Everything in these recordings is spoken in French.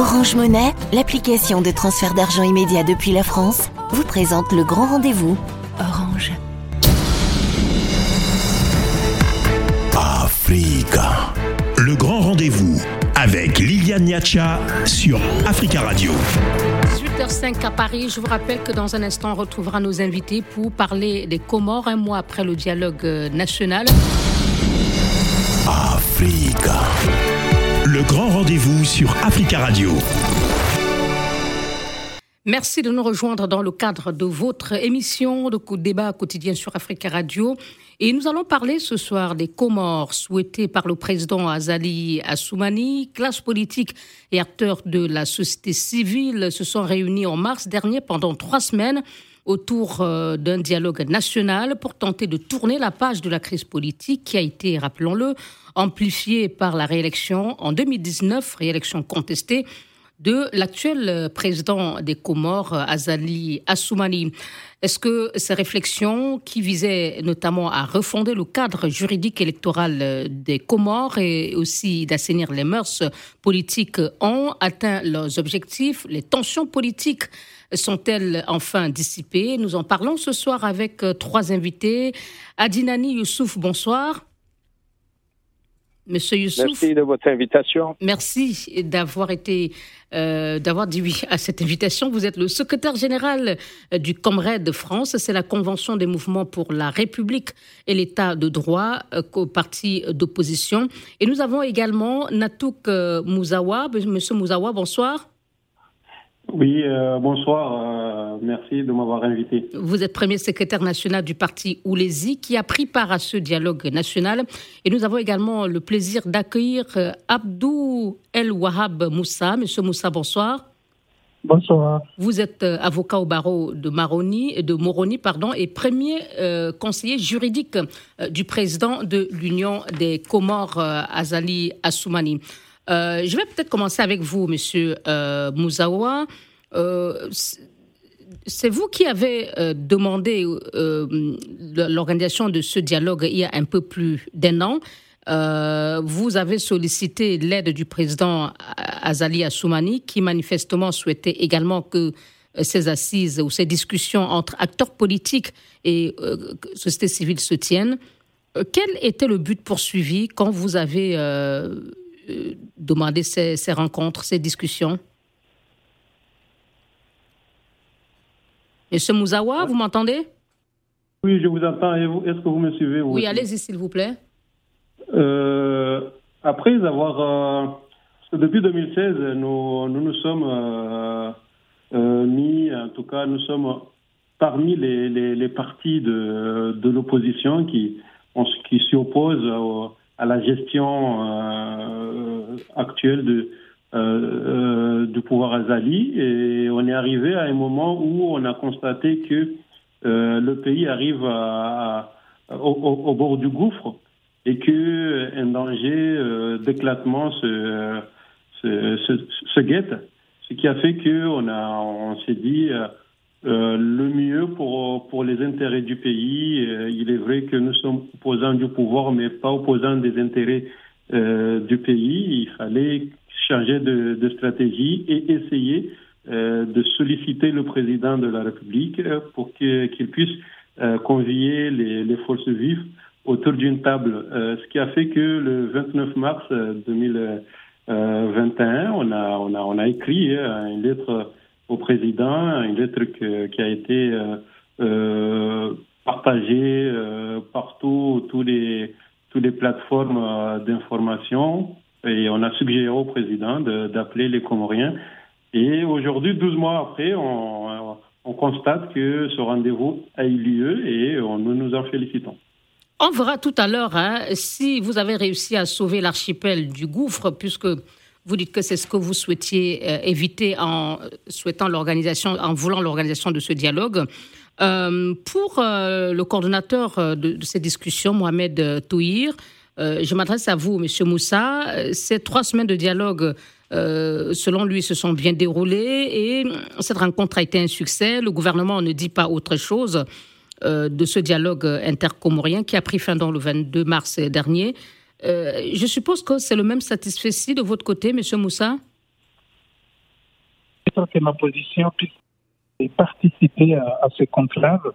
Orange Monnaie, l'application de transfert d'argent immédiat depuis la France, vous présente le grand rendez-vous. Orange. Africa. Le grand rendez-vous avec Liliane Niacha sur Africa Radio. 18h05 à Paris. Je vous rappelle que dans un instant, on retrouvera nos invités pour parler des Comores un mois après le dialogue euh, national. Africa. Grand rendez-vous sur Africa Radio. Merci de nous rejoindre dans le cadre de votre émission de débat quotidien sur Africa Radio. Et nous allons parler ce soir des Comores souhaités par le président Azali Assoumani. Classe politique et acteurs de la société civile se sont réunis en mars dernier pendant trois semaines autour euh, d'un dialogue national pour tenter de tourner la page de la crise politique qui a été, rappelons-le, amplifiée par la réélection en 2019, réélection contestée de l'actuel président des Comores, Azali Assoumani. Est-ce que ces réflexions, qui visaient notamment à refonder le cadre juridique électoral des Comores et aussi d'assainir les mœurs politiques, ont atteint leurs objectifs Les tensions politiques sont-elles enfin dissipées? Nous en parlons ce soir avec trois invités. Adinani Youssouf, bonsoir. Monsieur Youssouf. Merci de votre invitation. Merci d'avoir été, euh, d'avoir dit oui à cette invitation. Vous êtes le secrétaire général euh, du Comred de France. C'est la Convention des mouvements pour la République et l'État de droit, euh, parti d'opposition. Et nous avons également Natouk Mouzawa. Monsieur Mouzawa, bonsoir. Oui, euh, bonsoir. Euh, merci de m'avoir invité. Vous êtes premier secrétaire national du parti Oulézi qui a pris part à ce dialogue national. Et nous avons également le plaisir d'accueillir euh, Abdou El Wahab Moussa. Monsieur Moussa, bonsoir. Bonsoir. Vous êtes avocat au barreau de Maroni, de Moroni, pardon, et premier conseiller juridique du président de l'Union des Comores, Azali Assoumani. Euh, je vais peut-être commencer avec vous, Monsieur euh, Mouzawa. Euh, c'est vous qui avez demandé l'organisation de ce dialogue il y a un peu plus d'un an. vous avez sollicité l'aide du président Azali Assoumani, qui manifestement souhaitait également que ces assises ou ces discussions entre acteurs politiques et société civile se tiennent. quel était le but poursuivi quand vous avez euh, demander ces, rencontres, ces discussions Monsieur Mouzawa, vous m'entendez? Oui, je vous entends. Est-ce que vous me suivez Oui, allez-y, s'il vous plaît. Euh, après avoir. Euh, depuis 2016, nous nous, nous sommes mis, en tout cas, nous sommes parmi les, les, partis de, de l'opposition qui, qui s'y opposent à la gestion euh, actuelle de, euh, euh, du pouvoir Azali. Et on est arrivé à un moment où on a constaté que le pays arrive à, au, bord du gouffre et qu'un danger d'éclatement se, se, se, guette. Ce qui a fait qu'on on s'est dit euh, le mieux pour, pour les intérêts du pays. Euh, il est vrai que nous sommes opposants du pouvoir, mais pas opposants des intérêts euh, du pays. Il fallait changer de, stratégie et essayer de solliciter le président de la République pour qu'il puisse convier les, les, forces vives autour d'une table. ce qui a fait que le 29 mars 2021, on a, on a, on a écrit une lettre au président, une lettre qui a été euh, euh, partagée euh, partout, tous les, toutes les plateformes d'information. Et on a suggéré au président d'appeler les Comoriens. Et aujourd'hui, 12 mois après, on, on constate que ce rendez-vous a eu lieu et nous nous en félicitons. On verra tout à l'heure hein, si vous avez réussi à sauver l'archipel du gouffre, puisque vous dites que c'est ce que vous souhaitiez euh, éviter en souhaitant l'organisation, en voulant l'organisation de ce dialogue. Euh, pour euh, le coordonnateur de, ces discussions, Mohamed Touhir, je m'adresse à vous, Monsieur Moussa. Ces trois semaines de dialogue, selon lui, se sont bien déroulées et cette rencontre a été un succès. Le gouvernement ne dit pas autre chose de ce dialogue intercomorien qui a pris fin le 22 mars dernier. Euh, je suppose que c'est le même satisfait de votre côté, Monsieur Moussa que ma position puisse participer à, à ce conclave.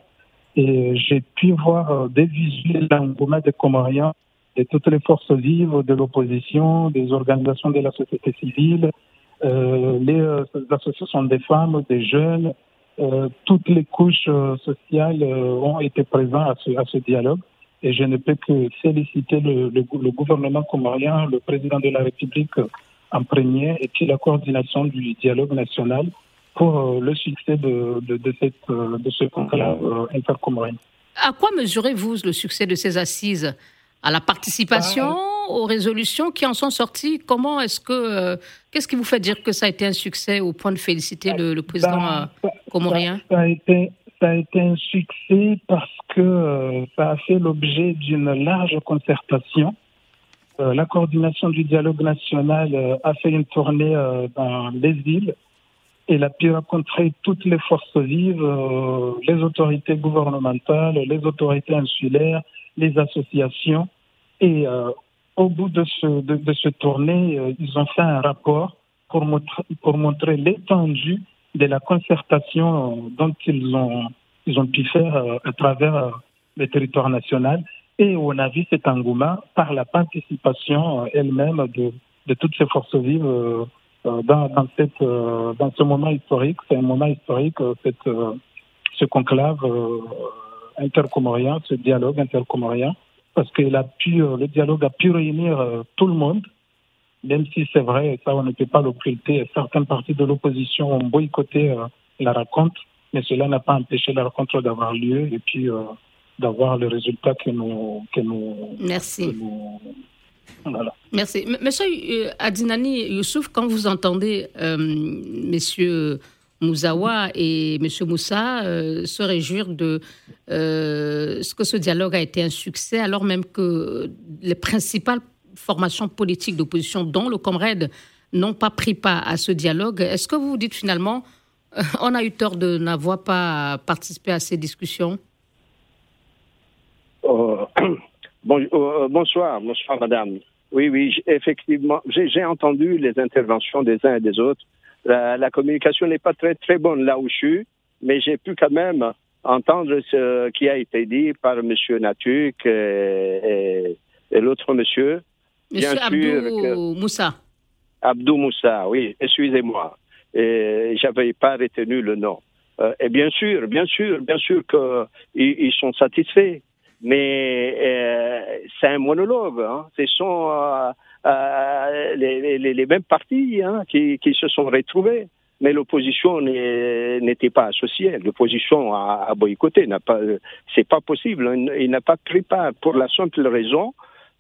Et j'ai pu voir des visuels d'engouement des Comoriens de toutes les forces vives de l'opposition, des organisations de la société civile, euh, les, euh, associations des femmes, des jeunes, euh, toutes les couches euh, sociales euh, ont été présentes à ce, dialogue. Et je ne peux que féliciter le, le, le, gouvernement comorien, le président de la République en premier, et puis la coordination du dialogue national pour le succès de, de, de, cette, de ce conclave intercomorien. À quoi mesurez-vous le succès de ces assises? À la participation, aux résolutions qui en sont sorties? Comment est-ce que, euh, qu'est-ce qui vous fait dire que ça a été un succès au point de féliciter le, président ça, euh, comorien? ça, a été, ça a été un succès parce que euh, ça a fait l'objet d'une large concertation. la coordination du dialogue national a fait une tournée dans les îles. Elle a pu rencontrer toutes les forces vives, les autorités gouvernementales, les autorités insulaires, les associations et euh, au bout de ce, de, ce tournée, euh, ils ont fait un rapport pour, montrer, pour montrer l'étendue de la concertation dont ils ont, ils ont pu faire euh, à travers le territoire national. Et on a vu cet engouement par la participation elle-même de, de toutes ces forces vives dans, dans, cette, dans ce moment historique. C'est un moment historique, cette, ce conclave intercomorien, ce dialogue intercomorien parce que a pu, euh, le dialogue a pu réunir euh, tout le monde, même si c'est vrai, ça on ne peut pas l'occulter, certaines parties de l'opposition ont boycotté euh, la rencontre, mais cela n'a pas empêché la rencontre d'avoir lieu et puis d'avoir le résultat que nous... Que nous Merci. voilà. Merci. Monsieur Adinani Youssouf, quand vous entendez messieurs Mouzawa et M. Moussa euh, se réjouir de euh, ce que ce dialogue a été un succès, alors même que les principales formations politiques d'opposition, dont le Comrade, n'ont pas pris part à ce dialogue. Est-ce que vous vous dites finalement, euh, on a eu tort de n'avoir pas participé à ces discussions? Bon, Bonsoir, bonsoir madame. Oui, oui, effectivement, j'ai entendu les interventions des uns et des autres la, communication n'est pas très très bonne là où je suis, mais j'ai pu quand même entendre ce qui a été dit par M. Natuk et, l'autre monsieur. Monsieur Abdou Moussa. Abdou Moussa, oui, excusez-moi. J'avais pas retenu le nom. Euh, et bien sûr, bien sûr, bien sûr qu'ils ils sont satisfaits. Mais euh, c'est un monologue. Hein. Ce sont euh, euh, les, les, les, mêmes partis hein, qui, qui, se sont retrouvés. Mais l'opposition n'était pas associée. L'opposition a, a, boycotté. N'a pas, c'est pas possible. Il, n'a pas pris part pour la simple raison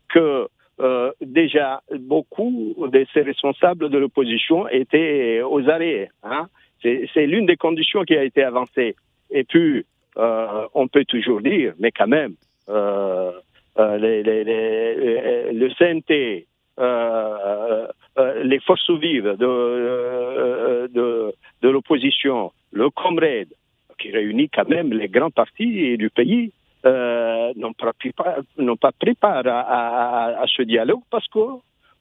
que euh, déjà beaucoup de ces responsables de l'opposition étaient aux arrêts. Hein. C'est l'une des conditions qui a été avancée. Et puis, euh, on peut toujours dire, mais quand même, euh, euh les, les, les, le CNT, euh, euh, les forces vives de, de, de l'opposition, le Comrade, qui réunit quand même les grands partis du pays, n'ont pas, pas, pris part à, ce dialogue parce que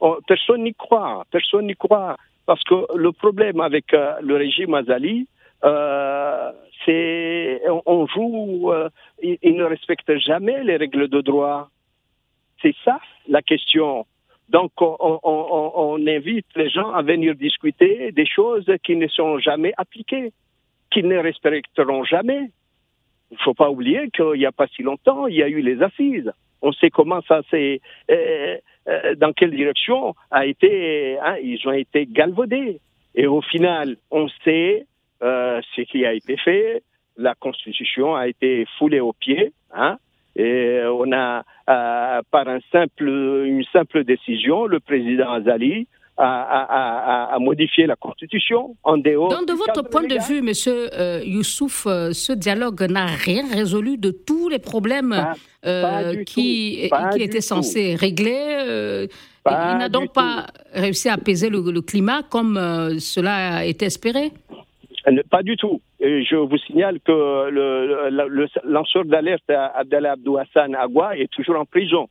oh, personne n'y croit. Personne n'y croit. Parce que le problème avec le régime Azali, euh, c'est on, joue, euh, il, il, ne respecte jamais les règles de droit. C'est ça la question. Donc, on, on, on, invite les gens à venir discuter des choses qui ne sont jamais appliquées, qui ne respecteront jamais. Il ne faut pas oublier qu'il n'y a pas si longtemps, il y a eu les assises. On sait comment ça s'est, euh, euh, dans quelle direction a été, hein, ils ont été galvaudés. Et au final, on sait euh, ce qui a été fait. La Constitution a été foulée aux pieds. Hein, et on a, par un simple, une simple décision, le président Azali a, modifié la Constitution en dehors. Donc, de votre point de vue, Monsieur euh, Youssouf, euh, ce dialogue n'a rien résolu de tous les problèmes euh, qui, qui étaient censés régler. il n'a donc pas réussi à apaiser le, le climat comme cela a été espéré? Pas du tout. Et je vous signale que le, le, lanceur d'alerte Abdallah Abdou Hassan Agua est toujours en prison.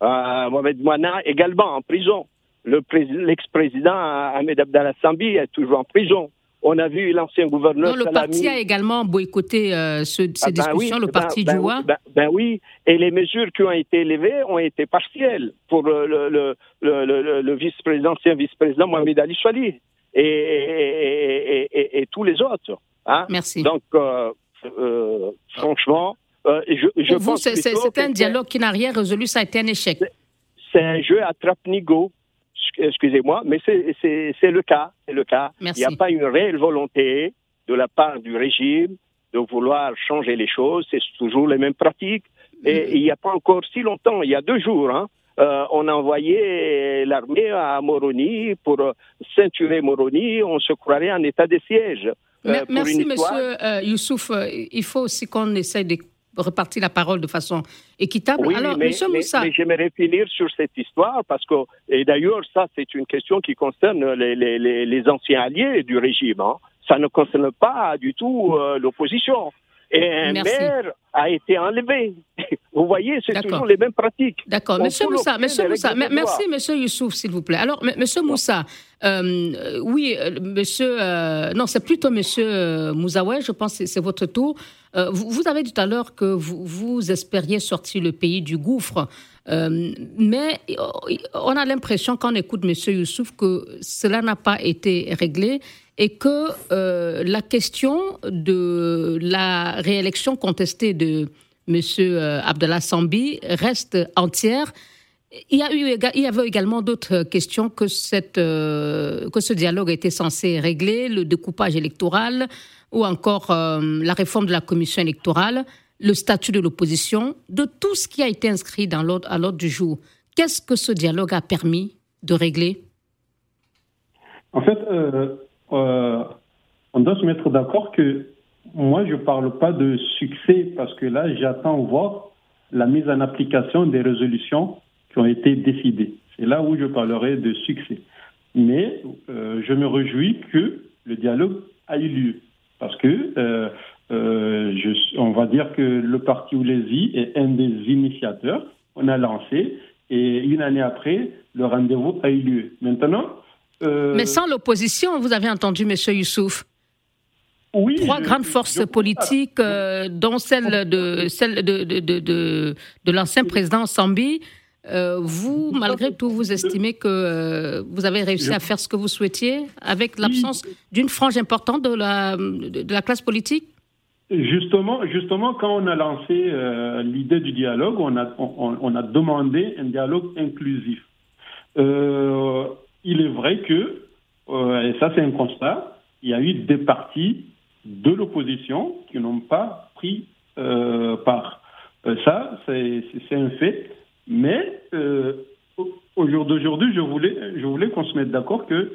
Mohamed Mouana également en prison. L'ex-président Ahmed Abdallah Sambi est toujours en prison. On a vu l'ancien gouverneur. le parti a également boycotté euh, ces ah ben discussions, le ben, parti ben, du roi. Ben, oui, et les mesures qui ont été élevées ont été partielles pour le, le, le, le vice-président, ancien vice-président Mohamed Ali Chali et, et, et, tous les autres. Hein. Merci. Donc, euh, euh, franchement, je, je pour vous, c'est un dialogue qui n'a rien résolu, ça a été un échec. C'est un jeu à trappe-nigo excusez-moi, mais c'est le cas. C'est le cas. Il n'y a pas une réelle volonté de la part du régime de vouloir changer les choses. C'est toujours les mêmes pratiques. Et mm-hmm. il n'y a pas encore si longtemps, il y a deux jours, hein, euh, on a envoyé l'armée à Moroni pour ceinturer Moroni. On se croirait en état de siège. Euh, merci, Monsieur euh, Youssouf. Il faut aussi qu'on essaye de repartir la parole de façon équitable. Oui, Alors, mais, Moussa. Mais, j'aimerais finir sur cette histoire parce que, et d'ailleurs, ça, c'est une question qui concerne les, les, les anciens alliés du régime. Hein. Ça ne concerne pas du tout euh, l'opposition. Et un maire a été enlevé. Vous voyez, c'est toujours les mêmes pratiques. D'accord. Monsieur Moussa, Monsieur Moussa, merci Monsieur Youssouf, s'il vous plaît. Alors, Monsieur Moussa, euh, oui, euh, Monsieur, euh, non, c'est plutôt Monsieur Mouzaoué, je pense que c'est votre tour. Vous, avez dit tout à l'heure que vous, vous, espériez sortir le pays du gouffre. Mais on a l'impression, quand on écoute M. Youssouf, que cela n'a pas été réglé et que euh, la question de la réélection contestée de M. Euh, Abdallah Sambi reste entière. Il y avait également d'autres questions que, cette, euh, que ce dialogue était censé régler, le découpage électoral ou encore la réforme de la commission électorale, le statut de l'opposition, de tout ce qui a été inscrit dans à l'ordre du jour. Qu'est-ce que ce dialogue a permis de régler? En fait, euh, on doit se mettre d'accord que moi, je ne parle pas de succès parce que là, j'attends voir la mise en application des résolutions qui ont été décidées. C'est là où je parlerai de succès. Mais euh, je me réjouis que le dialogue a eu lieu parce que euh, je, on va dire que le parti Oulési est un des initiateurs. On a lancé et une année après, le rendez-vous a eu lieu. Maintenant, euh, Mais sans l'opposition, vous avez entendu, M. Youssouf oui, Trois grandes forces politiques, euh, dont celle de, celle de, de, de, de l'ancien président Sambi. Euh, vous, malgré tout, vous estimez que vous avez réussi à faire ce que vous souhaitiez avec l'absence d'une frange importante de la, de la classe politique? Justement, justement, quand on a lancé l'idée du dialogue, on a, on, on, a demandé un dialogue inclusif. Euh, il est vrai que, euh, et ça c'est un constat, il y a eu des partis de l'opposition qui n'ont pas pris euh, part. Euh, ça, c'est un fait. Mais au jour d'aujourd'hui, je voulais, je voulais qu'on se mette d'accord que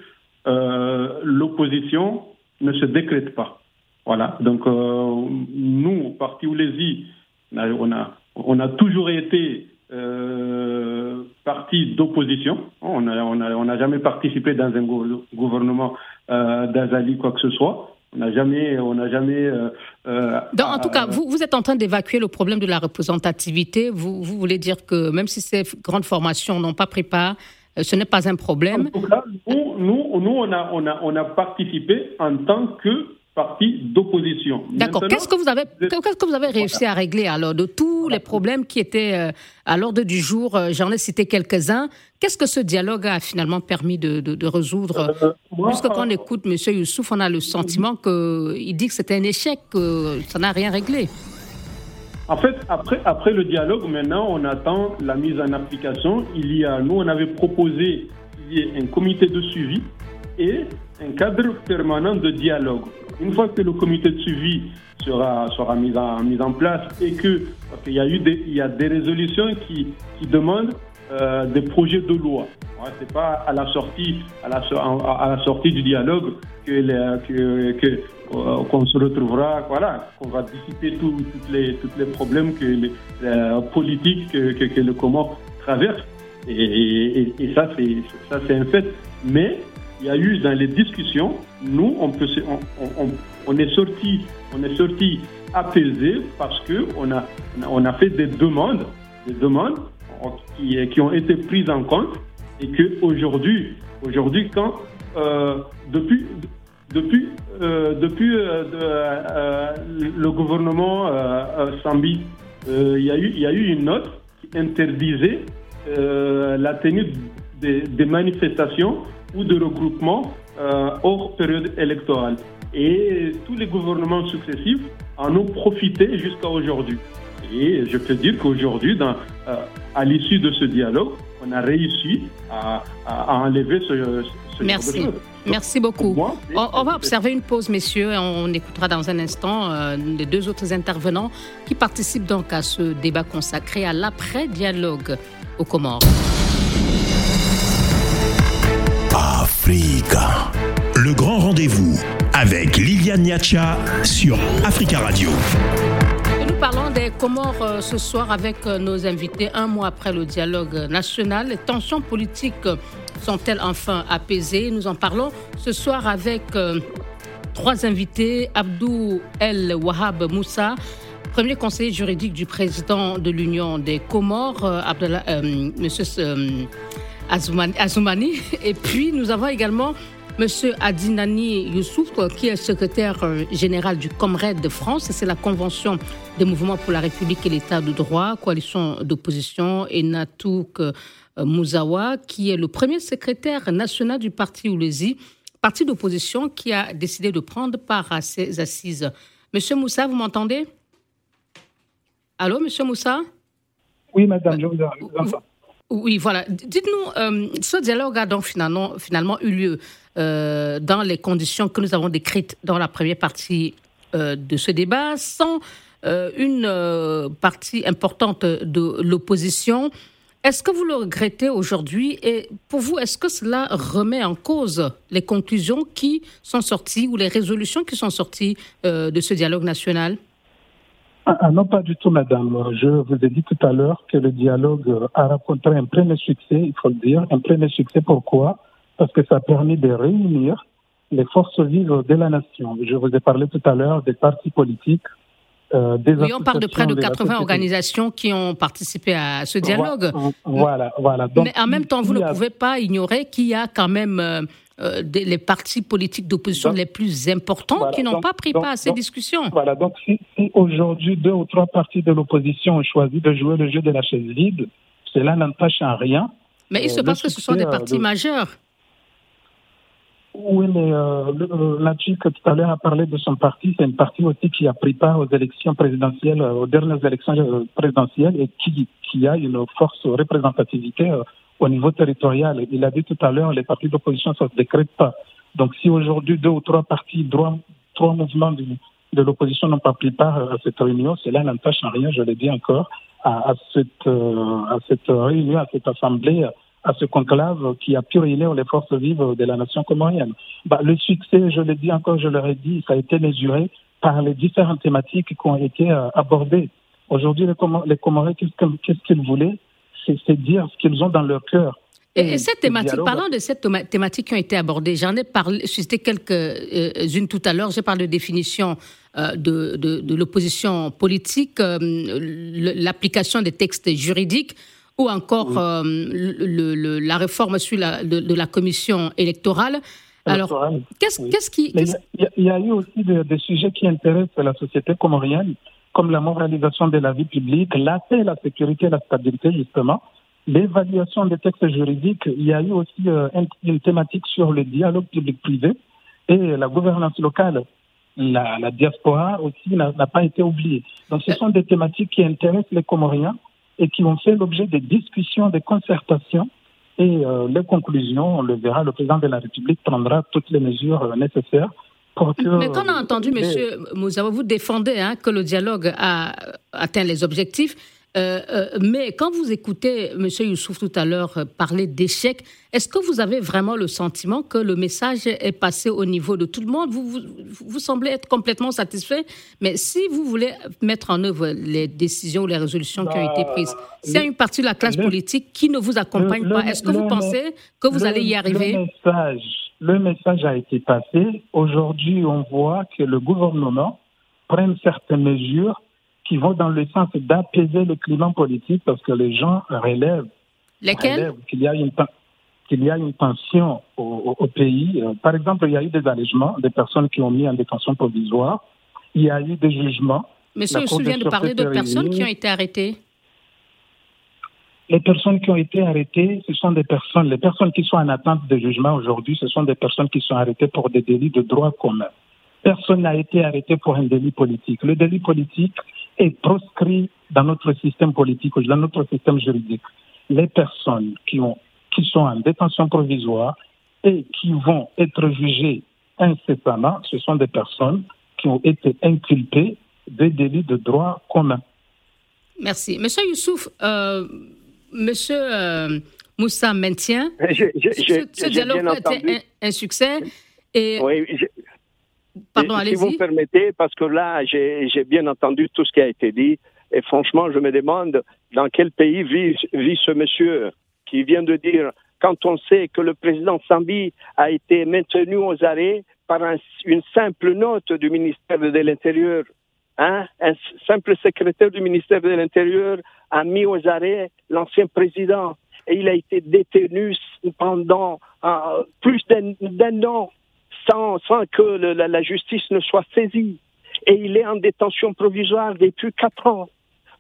l'opposition ne se décrète pas. Voilà. Donc, nous, Parti Oulési, on a, on a toujours été euh, parti d'opposition. On n'a on a, on a jamais participé dans un gouvernement euh, d'Azali, quoi que ce soit. On n'a jamais. On n'a jamais euh, euh en tout cas, vous, vous êtes en train d'évacuer le problème de la représentativité. Vous, vous voulez dire que même si ces grandes formations n'ont pas pris part, euh, ce n'est pas un problème. En tout cas, nous, nous, nous on, a, on, a, on a participé en tant que parti d'opposition. D'accord. Qu'est-ce que vous avez, qu'est-ce que vous avez réussi à régler alors de tous les problèmes qui étaient euh, à l'ordre du jour? Euh, J'en ai cité quelques-uns. Qu'est-ce que ce dialogue a finalement permis de, de, résoudre? Euh, Puisque quand on écoute M. Youssouf, on a le sentiment qu'il dit que c'était un échec, que ça n'a rien réglé. En fait, après, après le dialogue, maintenant, on attend la mise en application. Il y a, nous, on avait proposé qu'il y ait un comité de suivi et un cadre permanent de dialogue. Une fois que le comité de suivi sera, sera mis, en, mis en place et que, parce qu'il y a eu des, il y a des résolutions qui, qui demandent euh, des projets de loi. Ouais, c'est pas à la sortie, à la, sortie du dialogue que, que, que euh, qu'on se retrouvera, voilà, qu'on va dissiper tous les, tous les problèmes que les, politiques que, que, le Comore traverse. Et, et, et ça, c'est ça, c'est un fait. Mais il y a eu dans les discussions, nous, on, est sorti, on est sorti apaisé parce que on a, on a fait des demandes, des demandes qui, ont été prises en compte et que aujourd'hui, aujourd'hui, quand euh, depuis depuis, depuis le gouvernement Sambi, il y, a eu, y a eu une note qui interdisait la tenue des, manifestations ou de regroupements hors période électorale. Et tous les gouvernements successifs en ont profité jusqu'à aujourd'hui. Et je peux dire qu'aujourd'hui, à l'issue de ce dialogue, on a réussi à, enlever ce, ce Merci. Merci beaucoup. on, va observer une pause, messieurs, et on écoutera dans un instant euh, les deux autres intervenants qui participent donc à ce débat consacré à l'après-dialogue au Comores. Africa. Le grand rendez-vous avec Liliane Niacha sur Africa Radio parlons des Comores euh, ce soir avec euh, nos invités un mois après le dialogue national. Les tensions politiques sont-elles enfin apaisées? Nous en parlons ce soir avec euh, trois invités. Abdou El Wahab Moussa, premier conseiller juridique du président de l'Union des Comores, Azoumani. Et puis nous avons également Monsieur Adinani Youssouf, qui est secrétaire euh, général du Comred de France, c'est la Convention des mouvements pour la République et l'État de droit, coalition d'opposition, et Natouk euh, Mouzawa, qui est le premier secrétaire national du parti Oulezi, parti d'opposition qui a décidé de prendre part à ces assises. Monsieur Moussa, vous m'entendez? Allô, monsieur Moussa? Oui, madame, je vous entends. Oui, voilà. Dites-nous, euh, ce dialogue a donc finalement, finalement eu lieu euh, dans les conditions que nous avons décrites dans la première partie euh, de ce débat, sans une partie importante de l'opposition. Est-ce que vous le regrettez aujourd'hui? Et pour vous, est-ce que cela remet en cause les conclusions qui sont sorties ou les résolutions qui sont sorties de ce dialogue national? Ah, ah, non, pas du tout, madame. Je vous ai dit tout à l'heure que le dialogue a rencontré un premier succès, il faut le dire. Un premier succès, pourquoi? Parce que ça a permis de réunir les forces vives de la nation. Je vous ai parlé tout à l'heure des partis politiques. Euh, des oui, on parle de près de 80 organisations qui ont participé à ce dialogue. Voilà, voilà. Donc, Mais en même temps, vous ne pouvez pas ignorer qu'il y a quand même euh, euh, les partis politiques d'opposition les plus importants qui n'ont pas pris part à ces discussions. Voilà, donc si, aujourd'hui deux ou trois partis de l'opposition ont choisi de jouer le jeu de la chaise vide, cela n'empêche en rien. Mais il se euh, passe que ce sont des partis majeurs. Oui, mais euh, que tout à l'heure a parlé de son parti. C'est une partie aussi qui a pris part aux élections présidentielles, aux dernières élections présidentielles et qui, qui a une force représentativité au niveau territorial. Il a dit tout à l'heure, les partis d'opposition ne se décrètent pas. Donc si aujourd'hui deux ou trois partis, trois, trois mouvements de, l'opposition n'ont pas pris part à cette réunion, cela n'empêche en rien, je l'ai dit encore, à, à, cette, euh, à cette réunion, à cette assemblée, à ce conclave qui a pu réunir les forces vives de la nation comorienne. Bah, le succès, je l'ai dit encore, je l'aurais dit, ça a été mesuré par les différentes thématiques qui ont été euh, abordées. Aujourd'hui, les, les Comoriens, qu'est-ce qu'ils voulaient? C'est dire ce qu'ils ont dans leur cœur. Et, cette thématique, parlant de cette thématique qui ont été abordées, j'en ai parlé, suscité quelques-unes euh, tout à l'heure. J'ai parlé de définition euh, de, de, l'opposition politique, euh, l'application des textes juridiques ou encore le, la réforme sur la, de, la commission électorale. Alors, qu'est-ce qui... Il y, a eu aussi des, sujets qui intéressent la société comorienne comme la moralisation de la vie publique, la paix, la sécurité, la stabilité, justement. L'évaluation des textes juridiques, il y a eu aussi euh, une thématique sur le dialogue public-privé et la gouvernance locale. La, diaspora aussi n'a pas été oubliée. Donc ce sont des thématiques qui intéressent les Comoriens et qui ont fait l'objet de discussions, de concertations. Et euh, les conclusions, on le verra, le président de la République prendra toutes les mesures euh, mais quand on a entendu, Monsieur Mouzawa, vous défendez hein, que le dialogue a atteint les objectifs. Euh, euh, mais quand vous écoutez M. Youssouf tout à l'heure parler d'échec, est-ce que vous avez vraiment le sentiment que le message est passé au niveau de tout le monde? Vous, vous, semblez être complètement satisfait, mais si vous voulez mettre en œuvre les décisions ou les résolutions qui ont été prises, s'il y a une partie de la classe politique qui ne vous accompagne pas, est-ce que vous pensez que vous allez y arriver? le message a été passé. Aujourd'hui, on voit que le gouvernement prend certaines mesures qui vont dans le sens d'apaiser le climat politique parce que les gens relèvent. Qu'il y a une qu'il y a une tension au, pays. Euh, par exemple, il y a eu des allègements des personnes qui ont mis en détention provisoire. Il y a eu des jugements. Monsieur je souviens de parler de personnes qui ont été arrêtées. Les personnes qui ont été arrêtées, ce sont des personnes, les personnes qui sont en attente de jugement aujourd'hui, ce sont des personnes qui sont arrêtées pour des délits de droit commun. Personne n'a été arrêté pour un délit politique. Le délit politique est proscrit dans notre système politique, dans notre système juridique. Les personnes qui ont qui sont en détention provisoire et qui vont être jugées incessamment, ce sont des personnes qui ont été inculpées des délits de droit commun. Merci. Monsieur Youssouf, euh, Monsieur euh, Moussa maintient ce, dialogue a été un, succès. Et... Oui, Pardon, si vous me permettez, parce que là, j'ai bien entendu tout ce qui a été dit, et franchement, je me demande dans quel pays vit, vit ce monsieur qui vient de dire, quand on sait que le président Sambi a été maintenu aux arrêts par une simple note du ministère de l'Intérieur, hein, un simple secrétaire du ministère de l'Intérieur a mis aux arrêts l'ancien président. Et il a été détenu pendant euh, plus d'un an sans, que la, justice ne soit saisie. Et il est en détention provisoire depuis quatre ans.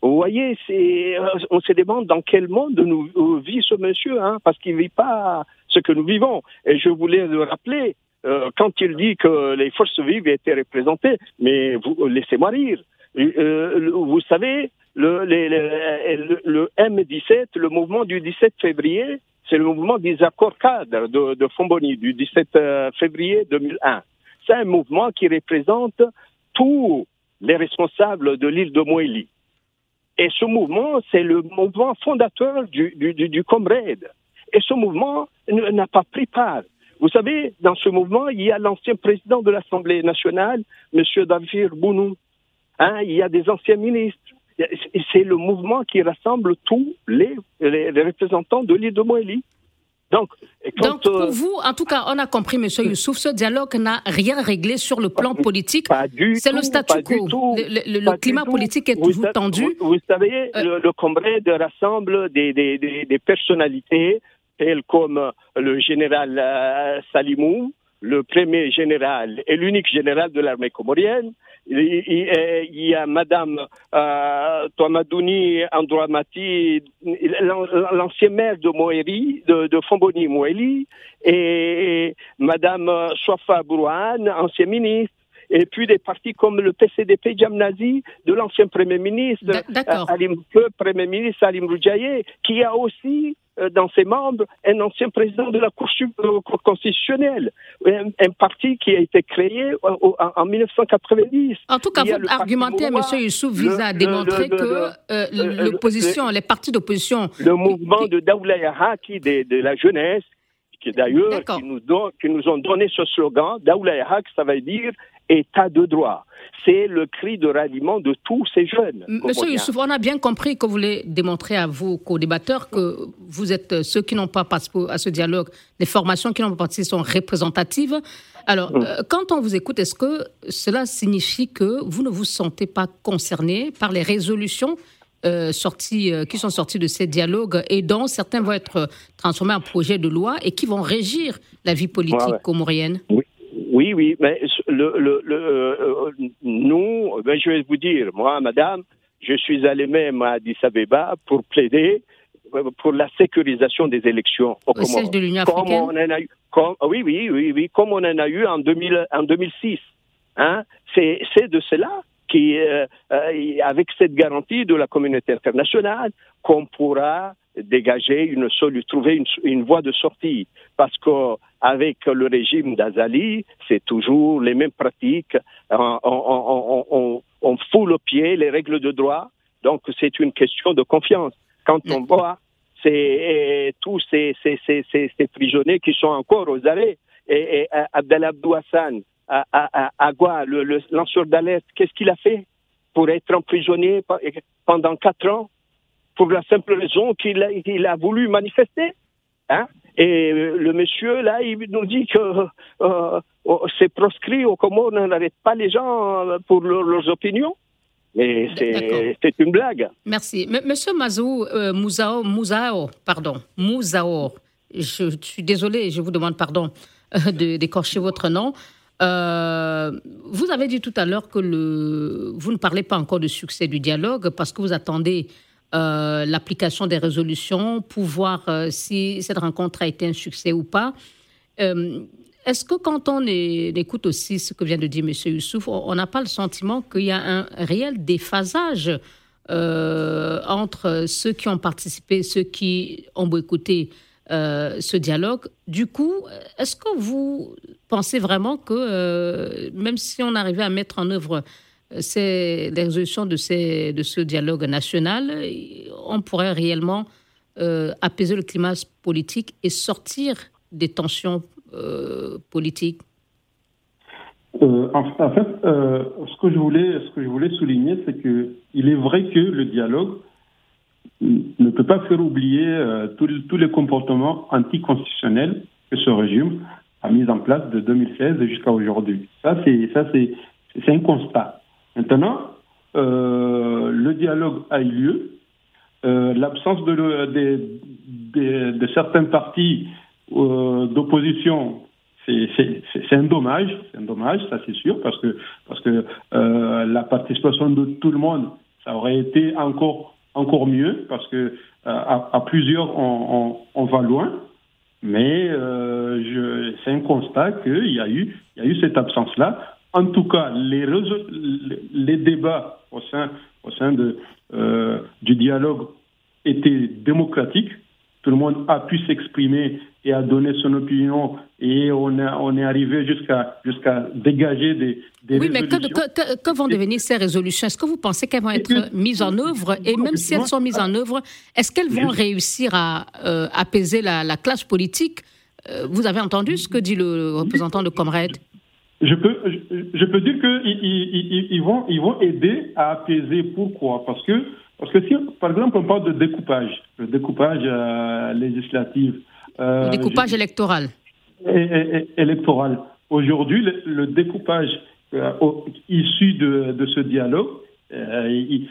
Vous voyez, euh, on se demande dans quel monde nous euh, vit ce monsieur, hein, parce qu'il ne vit pas ce que nous vivons. Et je voulais le rappeler, euh, quand il dit que les forces vives étaient représentées, mais vous laissez-moi rire. vous savez, le, le, M17, le mouvement du 17 février, c'est le mouvement des accords cadres de, de Fomboni du 17 février 2001. C'est un mouvement qui représente tous les responsables de l'île de Moélie. Et ce mouvement, c'est le mouvement fondateur du, du, du, Comrade. Et ce mouvement n'a pas pris part. Vous savez, dans ce mouvement, il y a l'ancien président de l'Assemblée nationale, M. Davir Bounou. Hein, il y a des anciens ministres. C'est le mouvement qui rassemble tous les, les, représentants de l'île de Moélie. Donc, pour euh, vous, en tout cas, on a compris, M. Youssouf, ce dialogue n'a rien réglé sur le plan politique. C'est le statu quo. Le, climat politique est toujours tendu. Vous, savez, euh, le, Congrès rassemble des, des, des, personnalités telles comme le général euh, Salimou, le premier général et l'unique général de l'armée comorienne, il, y a Madame euh, Toamadouni Andouamati, l'ancien maire de Moéry, de, de Fomboni Moéli, et Madame Swafa Bourouane, ancien ministre, et puis des partis comme le PCDP Djamnazi de l'ancien Premier ministre, le Premier ministre Salim Roujaye, qui a aussi euh, dans ses membres un ancien président de la Cour, euh, constitutionnelle, un, parti qui a été créé en, 1990. En tout cas, votre argumentaire, M. Youssouf, vise à démontrer que euh, l'opposition, les partis d'opposition... Le mouvement de Daoula Yahaki de, la jeunesse, qui d'ailleurs, qui nous, qui nous ont donné ce slogan, Daoula Yahak, ça veut dire État de droit. C'est le cri de ralliement de tous ces jeunes. Monsieur Youssouf, on a bien compris que vous voulez démontrer à vos co-débatteurs que vous êtes euh, ceux qui n'ont pas participé à ce dialogue, les formations qui n'ont pas participé sont représentatives. Alors, mm. euh, quand on vous écoute, est-ce que cela signifie que vous ne vous sentez pas concerné par les résolutions euh, sorties, qui sont sorties de ces dialogues et dont certains vont être transformés en projets de loi et qui vont régir la vie politique comorienne? Oui. Oui, oui, mais le, le, le euh, nous, ben, je vais vous dire, moi, madame, je suis allé même à Addis Abeba pour plaider pour la sécurisation des élections au, siège de l'Union africaine. oui, oui, oui, oui, comme on en a eu en, 2000, en 2006. Hein, c'est de cela qui, euh, euh, avec cette garantie de la communauté internationale, qu'on pourra dégager une trouver une, une, voie de sortie. Parce qu'avec le régime d'Azali, c'est toujours les mêmes pratiques. On, on, on, on, foule au pied les règles de droit. Donc c'est une question de confiance. Quand on voit c'est tous ces, ces, ces, ces, prisonniers qui sont encore aux arrêts, et, et Abdallah Abdou Hassan, à, à, à, le, lanceur d'alerte, qu'est-ce qu'il a fait pour être emprisonné pendant quatre ans pour la simple raison qu'il a, il a voulu manifester. Hein? Et le monsieur, là, il nous dit que euh, oh, c'est proscrit au Comores, on n'arrête pas les gens euh, pour leurs opinions. Mais c'est une blague. Merci. monsieur Mazou, euh, Mouzao, pardon, Mouzao, je, suis désolée, je vous demande pardon d'écorcher votre nom. Vous avez dit tout à l'heure que le, vous ne parlez pas encore de succès du dialogue parce que vous attendez l'application des résolutions pour voir si cette rencontre a été un succès ou pas. Est-ce que quand on écoute aussi ce que vient de dire M. Youssouf, on n'a pas le sentiment qu'il y a un réel déphasage euh, entre ceux qui ont participé, ceux qui ont boycotté euh, ce dialogue. Du coup, est-ce que vous pensez vraiment que euh, même si on arrivait à mettre en œuvre ces, les résolutions de, ces, de ce dialogue national, on pourrait réellement apaiser le climat politique et sortir des tensions euh, politique euh, en, fait, euh, ce que je voulais, ce que je voulais souligner, c'est que il est vrai que le dialogue ne peut pas faire oublier tous les comportements anticonstitutionnels que ce régime a mis en place de 2016 jusqu'à aujourd'hui. Ça, c'est ça, c'est un constat. Maintenant, le dialogue a eu lieu. L'absence de, de, de, de, certains partis euh, d'opposition, c'est un dommage, c'est un dommage, ça c'est sûr, parce que parce que euh, la participation de tout le monde, ça aurait été encore encore mieux, parce que euh, à, plusieurs on, va loin, mais c'est un constat qu'il y a eu il y a eu cette absence là. En tout cas, les les débats au sein au sein de du dialogue étaient démocratiques tout le monde a pu s'exprimer et a donné son opinion et on, a, on est arrivé jusqu'à jusqu'à dégager des, des oui, mais que, vont devenir ces résolutions? Est-ce que vous pensez qu'elles vont être mises en œuvre? Et même si elles sont mises en œuvre, est-ce qu'elles vont réussir à euh, apaiser la, classe politique? Euh, Vous avez entendu ce que dit le représentant de Comrade? Je peux, je, peux dire qu'ils ils, ils, vont, ils vont aider à apaiser. Pourquoi? Parce que parce que si, par exemple, on parle de découpage, le découpage euh, législatif. Euh, le découpage électoral. électoral. Aujourd'hui, le, découpage euh, issu de, de, ce dialogue il,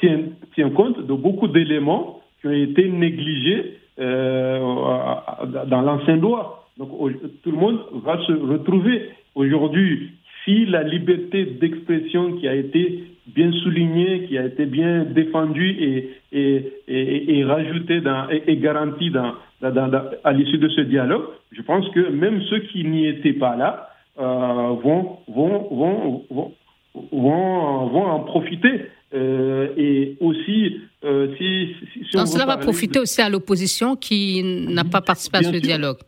tient, tient, compte de beaucoup d'éléments qui ont été négligés dans l'ancien droit. Donc, tout le monde va se retrouver. Aujourd'hui, si la liberté d'expression qui a été bien souligné, qui a été bien défendu et, et, et, et rajouté dans, et, garanti dans, à l'issue de ce dialogue, je pense que même ceux qui n'y étaient pas là euh, vont, vont, vont, vont, vont, en profiter. Euh, et aussi, euh, si, cela va profiter aussi à l'opposition qui n'a pas participé à ce dialogue.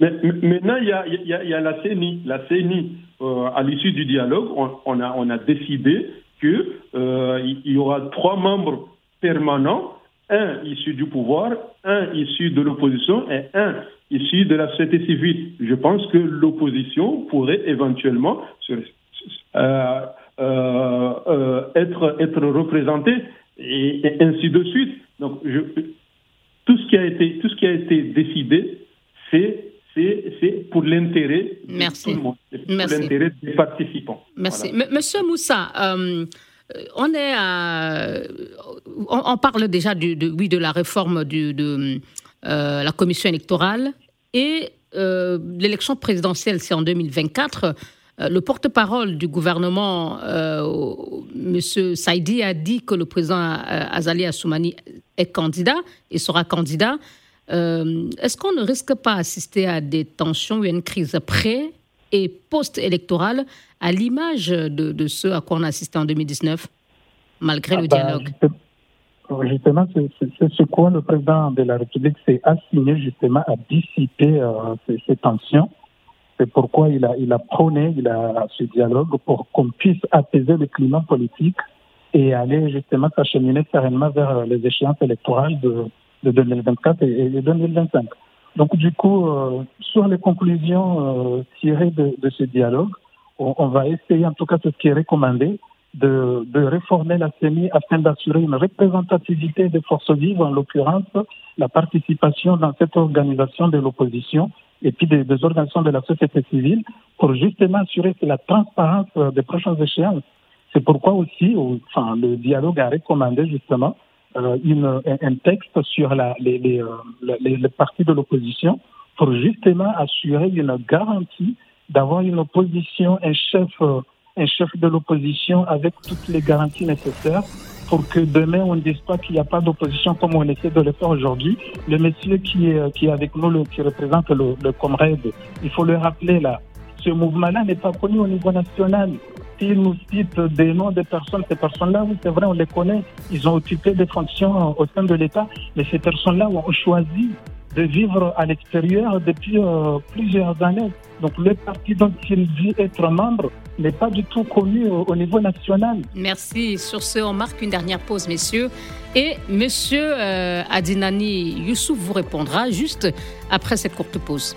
Mais, maintenant, il y a, il y a, il y a la CENI. La CENI, euh, à l'issue du dialogue, on, on, a, on a décidé qu'il euh, y aura trois membres permanents, un issu du pouvoir, un issu de l'opposition et un issu de la société civile. Je pense que l'opposition pourrait éventuellement euh, euh, être, être représentée et, ainsi de suite. Donc, je, tout ce qui a été, tout ce qui a été décidé, c'est c'est pour l'intérêt de tout le monde, pour l'intérêt des participants. Merci. Monsieur Moussa, euh, on est à, on, parle déjà du, de, oui, de la réforme du, de euh, la commission électorale et euh, l'élection présidentielle, c'est en 2024. Le porte-parole du gouvernement, M. Saidi, a dit que le président Azali Assoumani est candidat et sera candidat. Euh, est-ce qu'on ne risque pas d'assister à des tensions ou à une crise pré- et post-électorale à l'image de, ce à quoi on a assisté en 2019, malgré le ah bah, dialogue? Justement, c'est ce quoi le président de la République s'est assigné justement à dissiper euh, ces, tensions. C'est pourquoi il a, il a prôné il a, ce dialogue pour qu'on puisse apaiser le climat politique et aller justement s'acheminer sereinement vers les échéances électorales de, de 2024 et, 2025. Donc du coup, euh, sur les conclusions euh, tirées de, de, ce dialogue, on, va essayer, en tout cas c'est ce qui est recommandé, de, de réformer la CENI afin d'assurer une représentativité des forces vives, en l'occurrence la participation dans cette organisation de l'opposition et puis des, des, organisations de la société civile pour justement assurer la transparence des prochaines échéances. C'est pourquoi aussi, enfin, le dialogue a recommandé justement une, un texte sur la, les, partis de l'opposition pour justement assurer une garantie d'avoir une opposition, un chef, un chef de l'opposition avec toutes les garanties nécessaires pour que demain on ne dise pas qu'il n'y a pas d'opposition comme on essaie de le faire aujourd'hui. Le monsieur qui est, qui est avec nous, qui représente le, le Comrade, il faut le rappeler là, ce mouvement-là n'est pas connu au niveau national. S'il nous cite des noms de personnes, ces personnes-là, oui, c'est vrai, on les connaît, ils ont occupé des fonctions au sein de l'État, mais ces personnes-là ont choisi de vivre à l'extérieur depuis euh, plusieurs années. Donc le parti dont il dit être membre n'est pas du tout connu au, au, niveau national. Merci. Sur ce, on marque une dernière pause, messieurs. Et monsieur euh, Adinani Youssouf vous répondra juste après cette courte pause.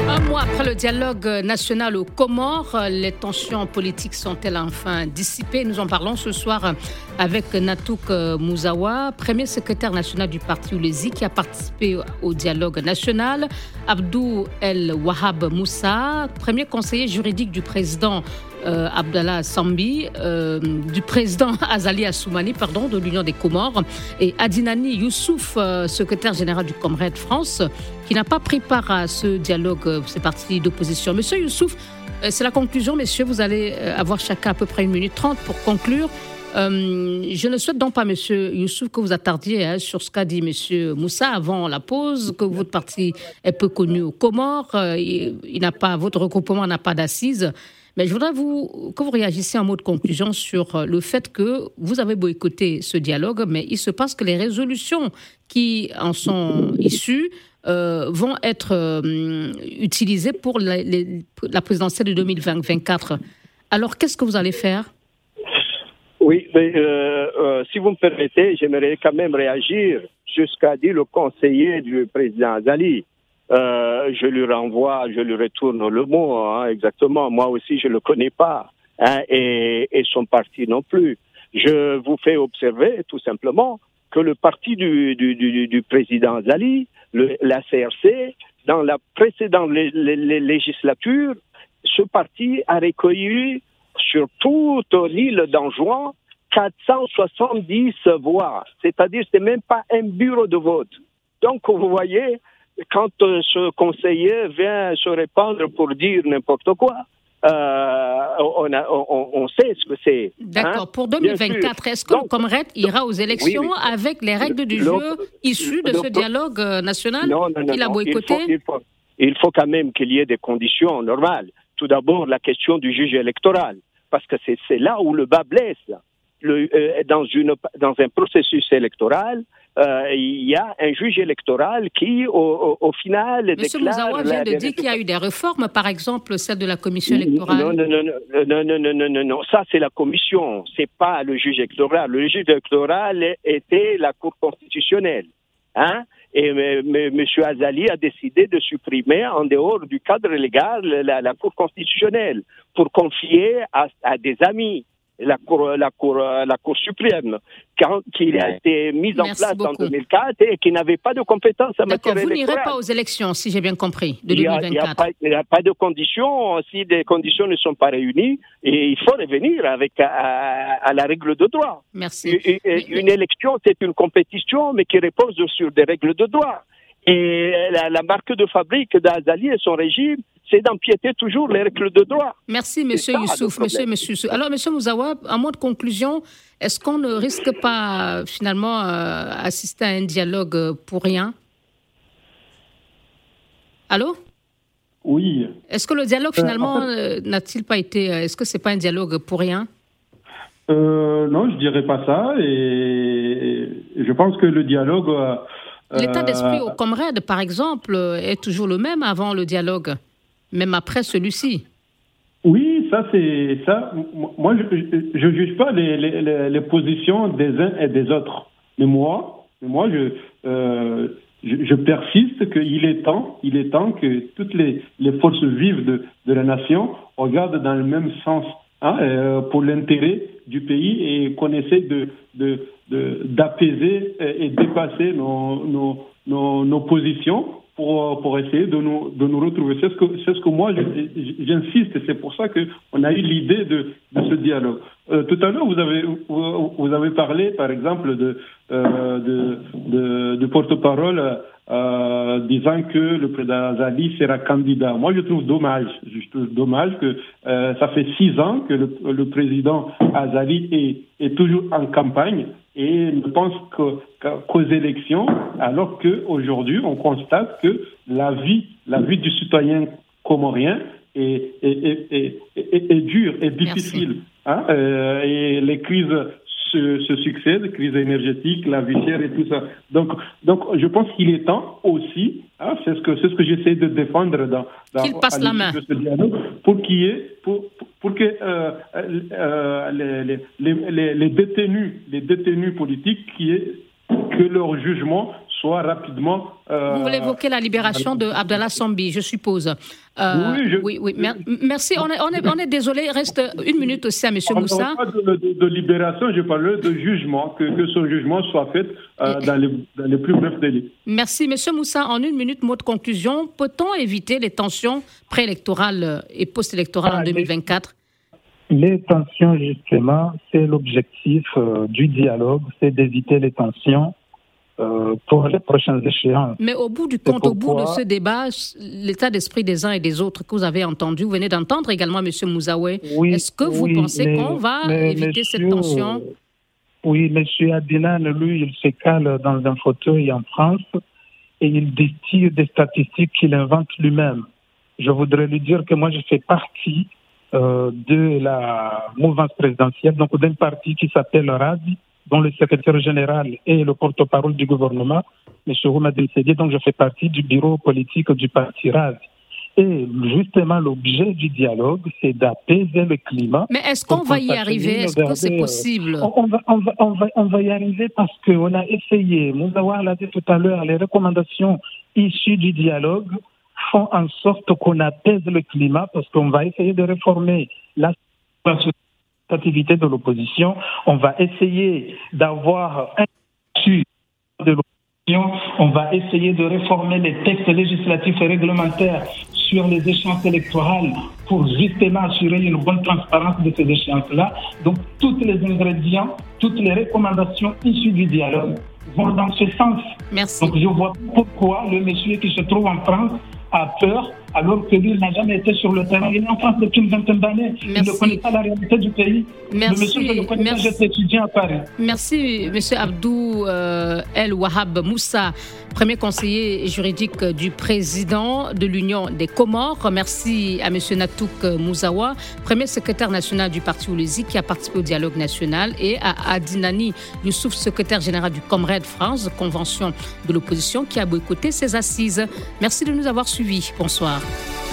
Un mois après le dialogue national aux Comores, les tensions politiques sont-elles enfin dissipées? Nous en parlons ce soir avec Natouk Mouzawa, premier secrétaire national du parti Oulezi qui a participé au dialogue national, Abdou El Wahab Moussa, premier conseiller juridique du président euh, Abdallah Sambi, euh, du président Azali Assoumani, pardon, de l'Union des Comores, et Adinani Youssouf, euh, secrétaire général du Comrade France, qui n'a pas pris part à ce dialogue, ces partis d'opposition. Monsieur Youssouf, c'est la conclusion, messieurs, vous allez avoir chacun à peu près une minute trente pour conclure. Euh, je ne souhaite donc pas, Monsieur Youssouf, que vous attardiez hein, sur ce qu'a dit Monsieur Moussa avant la pause, que votre parti est peu connu aux Comores, euh, il, pas, votre regroupement n'a pas d'assises. Mais je voudrais vous, que vous réagissiez en mot de conclusion sur le fait que vous avez boycotté ce dialogue, mais il se passe que les résolutions qui en sont issues euh, vont être euh, utilisées pour la, présidentielle de 2024. Alors, qu'est-ce que vous allez faire? Oui, mais euh, si vous me permettez, j'aimerais quand même réagir jusqu'à dire le conseiller du président Azali. Je lui renvoie, je lui retourne le mot, hein, exactement. Moi aussi, je ne le connais pas, hein, et, et, son parti non plus. Je vous fais observer, tout simplement, que le parti du, du, du président Zali, le, la CRC, dans la précédente lé, lé, législature, ce parti a recueilli sur toute l'île d'Anjouan 470 voix. C'est-à-dire, c'est même pas un bureau de vote. Donc, vous voyez, quand euh, ce conseiller vient se répandre pour dire n'importe quoi, euh, on, a, on, on, sait ce que c'est. D'accord. Hein? Pour 2024, est-ce que donc, le Comred ira aux élections oui, oui. avec les règles du jeu issues de ce dialogue euh, national qu'il a boycotté il faut, il, faut, il faut, quand même qu'il y ait des conditions normales. Tout d'abord, la question du juge électoral, parce que c'est là où le bas blesse. Le, euh, dans, une, dans un processus électoral, il y a un juge électoral qui, au, au, au final, Monsieur déclare... Mouzawa vient de dire qu'il y a eu des réformes, par exemple celle de la commission électorale. Non, non, non, non, non, non, non, non, non. ça c'est la commission, c'est pas le juge électoral. Le juge électoral était la Cour constitutionnelle. Hein? Et M. Azali a décidé de supprimer, en dehors du cadre légal, la, la Cour constitutionnelle pour confier à, à des amis la Cour, la Cour, la Cour suprême, quand, qui a été mise en Merci place beaucoup. en 2004 et qui n'avait pas de compétences en matière Vous électorale. n'irez pas aux élections, si j'ai bien compris, de Il n'y a, 2024. a, a, pas de conditions. Si des conditions ne sont pas réunies, et il faut revenir avec à, à la règle de droit. Merci. Une, une élection, c'est une compétition, mais qui repose sur des règles de droit. Et la, la marque de fabrique d'Azali et son régime, c'est d'empiéter toujours les règles de droit. Merci, Monsieur Youssouf. Monsieur, monsieur. Alors, Monsieur Mouzawa, en mot de conclusion, est-ce qu'on ne risque pas finalement euh, assister à un dialogue pour rien? Allô? Oui. Est-ce que le dialogue finalement euh, en fait, n'a-t-il pas été Est-ce que c'est pas un dialogue pour rien? Euh, Non, je dirais pas ça. Et je pense que le dialogue. euh, L'état d'esprit au Comrade, par exemple, est toujours le même avant le dialogue, même après celui-ci. Oui, ça c'est ça. Moi, je ne juge pas les, les, les, positions des uns et des autres. Mais moi, moi, je, euh, je, je, persiste qu'il est temps, il est temps que toutes les, les forces vives de, de la nation regardent dans le même sens hein, euh, pour l'intérêt du pays et qu'on essaie de, d'apaiser et dépasser nos, nos, nos, positions pour, pour, essayer de nous, de nous retrouver. C'est ce que, c'est ce que moi j'insiste, et c'est pour ça qu'on a eu l'idée de, de ce dialogue. Euh, tout à l'heure, vous avez, vous, avez parlé, par exemple, de, euh, de, de, de porte-parole euh, disant que le président Azali sera candidat. Moi, je trouve dommage. Je trouve dommage que euh, ça fait six ans que le, président Azali est, est, toujours en campagne et ne pense qu'aux élections, alors qu'aujourd'hui, on constate que la vie, la vie du citoyen comorien est, est, est, est dure et difficile. Hein, euh, et les crises se, succèdent, crise énergétique, la vie chère et tout ça. Donc, donc je pense qu'il est temps aussi, hein, c'est ce que ce que j'essaie de défendre dans, dans qu'il passe la main. ce dialogue, pour qu'il y ait, pour, pour que euh, euh, les, les, les, les, détenus, les détenus politiques, qui est que leur jugement soit rapidement. Euh, Vous voulez évoquer la libération de Abdallah Sambi, je suppose. Euh, oui, oui, merci. On est, on, est, on est, désolé. Reste une minute aussi à M. Moussa. Pas de, de, de, libération, je parle de jugement, que, que ce jugement soit fait euh, dans, les, dans, les, plus brefs délais. Merci, M. Moussa. En une minute, mot de conclusion. Peut-on éviter les tensions préélectorales et post-électorales en 2024 ah, les tensions, justement, c'est l'objectif du dialogue, c'est d'éviter les tensions euh, pour les prochaines échéances. Mais au bout du compte, au bout de ce débat, l'état d'esprit des uns et des autres que vous avez entendu, vous venez d'entendre également M. Mouzaoué, est-ce que vous pensez qu'on va éviter cette tension? Oui, M. Adnan, lui, il se cale dans un fauteuil en France et il distille des statistiques qu'il invente lui-même. Je voudrais lui dire que moi, je fais partie euh, de la mouvance présidentielle, donc d'un parti qui s'appelle RADI, dont le secrétaire général est le porte-parole du gouvernement, M. Roumadil Sédier, donc je fais partie du bureau politique du parti RAZ. Et justement, l'objet du dialogue, c'est d'apaiser le climat. Mais est-ce qu'on va y arriver? Est-ce que c'est possible? on va, on, va, on, va, on va y arriver parce qu'on a essayé, Mouzawa l'a dit tout à l'heure, les recommandations issues du dialogue font en sorte qu'on apaise le climat parce qu'on va essayer de réformer la activité de l'opposition. On va essayer d'avoir un de l'opposition. On va essayer de réformer les textes législatifs et réglementaires sur les échéances électorales pour justement assurer une bonne transparence de ces échéances-là. Donc, tous les ingrédients, toutes les recommandations issues du dialogue vont dans ce sens. Merci. Donc, je vois pourquoi le monsieur qui se trouve en France a peur alors que lui n'a jamais été sur le terrain. Il est en France depuis une vingtaine d'années. Il ne connaît pas la réalité du pays. Merci. Le monsieur, je le connais j'étais étudiant à Paris. Merci, monsieur Abdou euh, El Wahab Moussa, premier conseiller juridique du président de l'Union des Comores. Merci à monsieur Natouk Mouzawa, premier secrétaire national du parti Oulési qui a participé au dialogue national, et à Adinani Youssouf, secrétaire général du Comrade France, convention de l'opposition, qui a boycotté ses assises. Merci de nous avoir suivis. Bonsoir. Ciao.